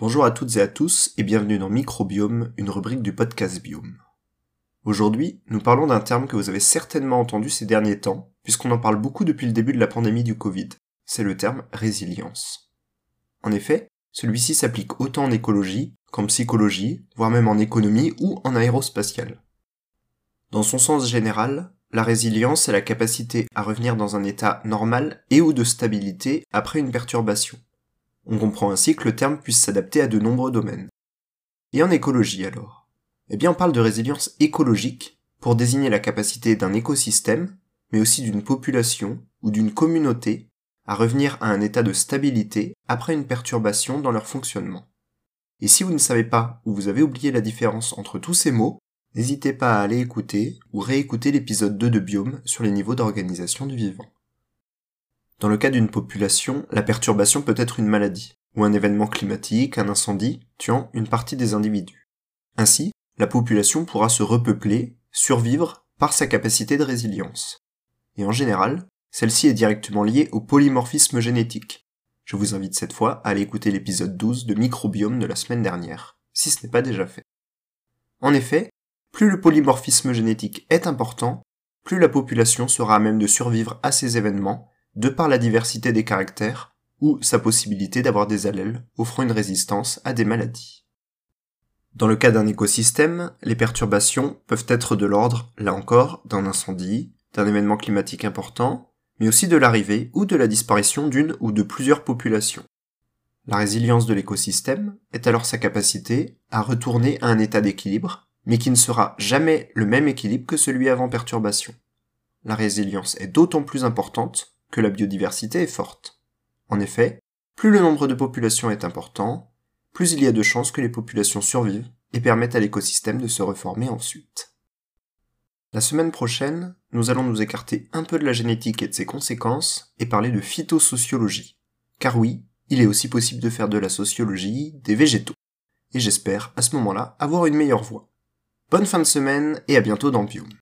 Bonjour à toutes et à tous et bienvenue dans Microbiome, une rubrique du podcast Biome. Aujourd'hui, nous parlons d'un terme que vous avez certainement entendu ces derniers temps, puisqu'on en parle beaucoup depuis le début de la pandémie du Covid. C'est le terme résilience. En effet, celui-ci s'applique autant en écologie qu'en psychologie, voire même en économie ou en aérospatiale. Dans son sens général, la résilience est la capacité à revenir dans un état normal et ou de stabilité après une perturbation. On comprend ainsi que le terme puisse s'adapter à de nombreux domaines. Et en écologie alors? Eh bien on parle de résilience écologique pour désigner la capacité d'un écosystème, mais aussi d'une population ou d'une communauté à revenir à un état de stabilité après une perturbation dans leur fonctionnement. Et si vous ne savez pas ou vous avez oublié la différence entre tous ces mots, n'hésitez pas à aller écouter ou réécouter l'épisode 2 de Biome sur les niveaux d'organisation du vivant. Dans le cas d'une population, la perturbation peut être une maladie, ou un événement climatique, un incendie, tuant une partie des individus. Ainsi, la population pourra se repeupler, survivre par sa capacité de résilience. Et en général, celle-ci est directement liée au polymorphisme génétique. Je vous invite cette fois à aller écouter l'épisode 12 de Microbiome de la semaine dernière, si ce n'est pas déjà fait. En effet, plus le polymorphisme génétique est important, plus la population sera à même de survivre à ces événements de par la diversité des caractères ou sa possibilité d'avoir des allèles offrant une résistance à des maladies. Dans le cas d'un écosystème, les perturbations peuvent être de l'ordre, là encore, d'un incendie, d'un événement climatique important, mais aussi de l'arrivée ou de la disparition d'une ou de plusieurs populations. La résilience de l'écosystème est alors sa capacité à retourner à un état d'équilibre, mais qui ne sera jamais le même équilibre que celui avant perturbation. La résilience est d'autant plus importante que la biodiversité est forte. En effet, plus le nombre de populations est important, plus il y a de chances que les populations survivent et permettent à l'écosystème de se reformer ensuite. La semaine prochaine, nous allons nous écarter un peu de la génétique et de ses conséquences et parler de phytosociologie. Car oui, il est aussi possible de faire de la sociologie des végétaux. Et j'espère, à ce moment-là, avoir une meilleure voix. Bonne fin de semaine et à bientôt dans Biome.